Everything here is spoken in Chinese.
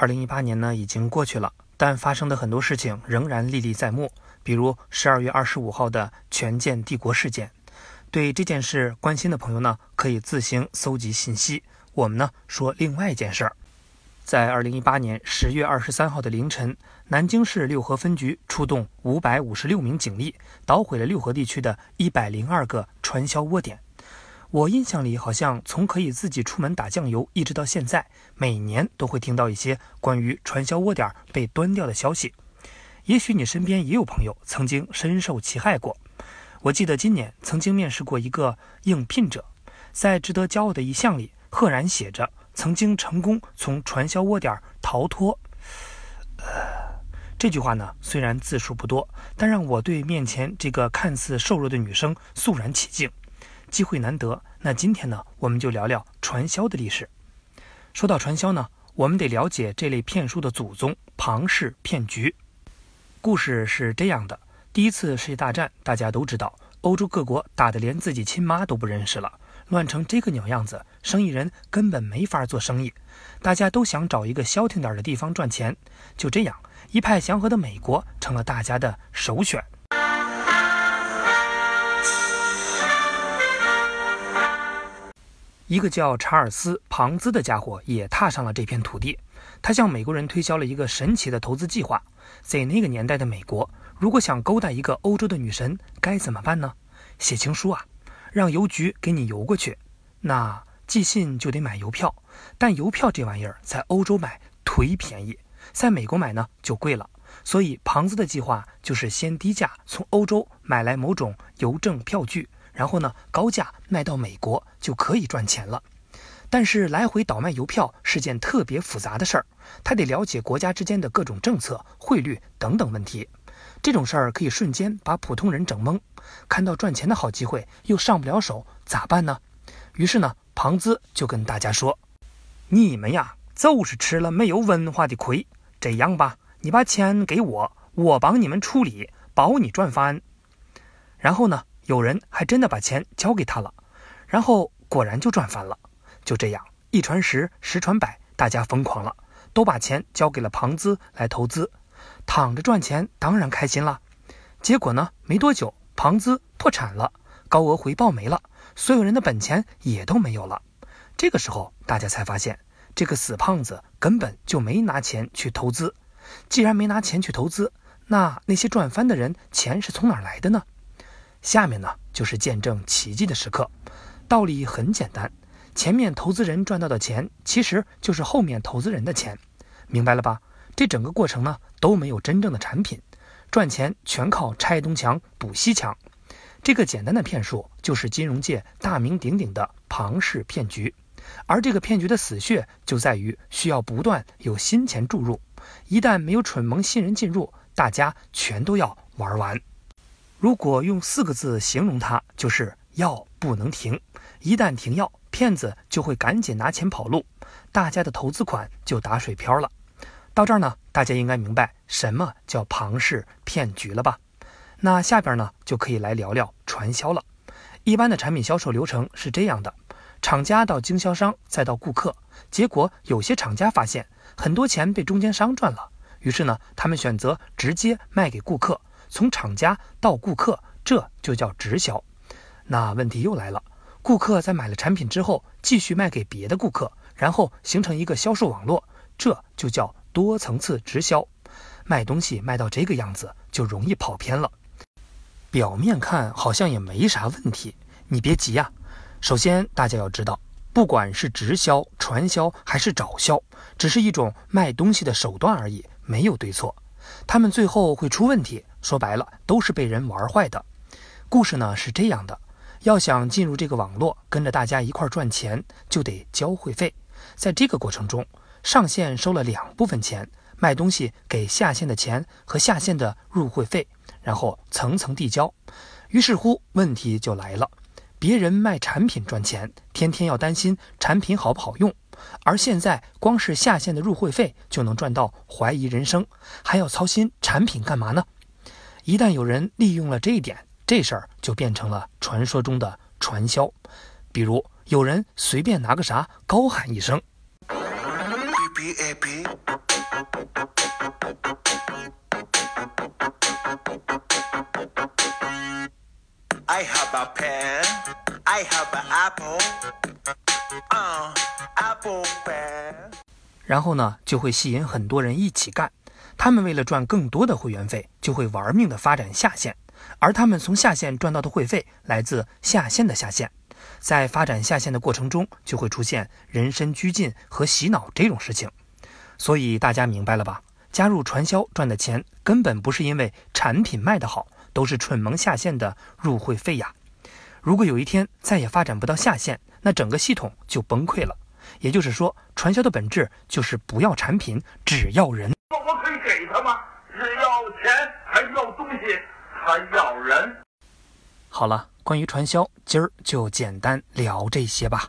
二零一八年呢已经过去了，但发生的很多事情仍然历历在目。比如十二月二十五号的权健帝国事件，对这件事关心的朋友呢，可以自行搜集信息。我们呢说另外一件事儿，在二零一八年十月二十三号的凌晨，南京市六合分局出动五百五十六名警力，捣毁了六合地区的一百零二个传销窝点。我印象里，好像从可以自己出门打酱油，一直到现在，每年都会听到一些关于传销窝点被端掉的消息。也许你身边也有朋友曾经深受其害过。我记得今年曾经面试过一个应聘者，在值得骄傲的一项里，赫然写着曾经成功从传销窝点逃脱。呃，这句话呢，虽然字数不多，但让我对面前这个看似瘦弱的女生肃然起敬。机会难得，那今天呢，我们就聊聊传销的历史。说到传销呢，我们得了解这类骗术的祖宗——庞氏骗局。故事是这样的：第一次世界大战，大家都知道，欧洲各国打得连自己亲妈都不认识了，乱成这个鸟样子，生意人根本没法做生意。大家都想找一个消停点的地方赚钱，就这样，一派祥和的美国成了大家的首选。一个叫查尔斯·庞兹的家伙也踏上了这片土地。他向美国人推销了一个神奇的投资计划。在那个年代的美国，如果想勾搭一个欧洲的女神，该怎么办呢？写情书啊，让邮局给你邮过去。那寄信就得买邮票，但邮票这玩意儿在欧洲买忒便宜，在美国买呢就贵了。所以庞兹的计划就是先低价从欧洲买来某种邮政票据。然后呢，高价卖到美国就可以赚钱了。但是来回倒卖邮票是件特别复杂的事儿，他得了解国家之间的各种政策、汇率等等问题。这种事儿可以瞬间把普通人整懵。看到赚钱的好机会又上不了手，咋办呢？于是呢，庞兹就跟大家说：“你们呀，就是吃了没有文化的亏。这样吧，你把钱给我，我帮你们处理，保你赚翻。”然后呢？有人还真的把钱交给他了，然后果然就赚翻了。就这样，一传十，十传百，大家疯狂了，都把钱交给了庞兹来投资，躺着赚钱当然开心了。结果呢，没多久，庞兹破产了，高额回报没了，所有人的本钱也都没有了。这个时候，大家才发现，这个死胖子根本就没拿钱去投资。既然没拿钱去投资，那那些赚翻的人钱是从哪儿来的呢？下面呢，就是见证奇迹的时刻。道理很简单，前面投资人赚到的钱，其实就是后面投资人的钱，明白了吧？这整个过程呢，都没有真正的产品，赚钱全靠拆东墙补西墙。这个简单的骗术，就是金融界大名鼎鼎的庞氏骗局。而这个骗局的死穴，就在于需要不断有新钱注入，一旦没有蠢萌新人进入，大家全都要玩完。如果用四个字形容它，就是药不能停。一旦停药，骗子就会赶紧拿钱跑路，大家的投资款就打水漂了。到这儿呢，大家应该明白什么叫庞氏骗局了吧？那下边呢，就可以来聊聊传销了。一般的产品销售流程是这样的：厂家到经销商，再到顾客。结果有些厂家发现很多钱被中间商赚了，于是呢，他们选择直接卖给顾客。从厂家到顾客，这就叫直销。那问题又来了，顾客在买了产品之后，继续卖给别的顾客，然后形成一个销售网络，这就叫多层次直销。卖东西卖到这个样子，就容易跑偏了。表面看好像也没啥问题，你别急呀。首先，大家要知道，不管是直销、传销还是找销，只是一种卖东西的手段而已，没有对错。他们最后会出问题。说白了，都是被人玩坏的。故事呢是这样的：要想进入这个网络，跟着大家一块赚钱，就得交会费。在这个过程中，上线收了两部分钱，卖东西给下线的钱和下线的入会费，然后层层递交。于是乎，问题就来了：别人卖产品赚钱，天天要担心产品好不好用；而现在，光是下线的入会费就能赚到怀疑人生，还要操心产品干嘛呢？一旦有人利用了这一点，这事儿就变成了传说中的传销。比如有人随便拿个啥，高喊一声 I have a pen, I have an apple, uh, apple pen. 然后呢，就会吸引很多人一起干。他们为了赚更多的会员费，就会玩命的发展下线。而他们从下线赚到的会费，来自下线的下线。在发展下线的过程中，就会出现人身拘禁和洗脑这种事情。所以大家明白了吧？加入传销赚的钱，根本不是因为产品卖得好。都是蠢萌下线的入会费呀！如果有一天再也发展不到下线，那整个系统就崩溃了。也就是说，传销的本质就是不要产品，只要人。那我可以给他吗？只要钱，还要东西，还要人。好了，关于传销，今儿就简单聊这些吧。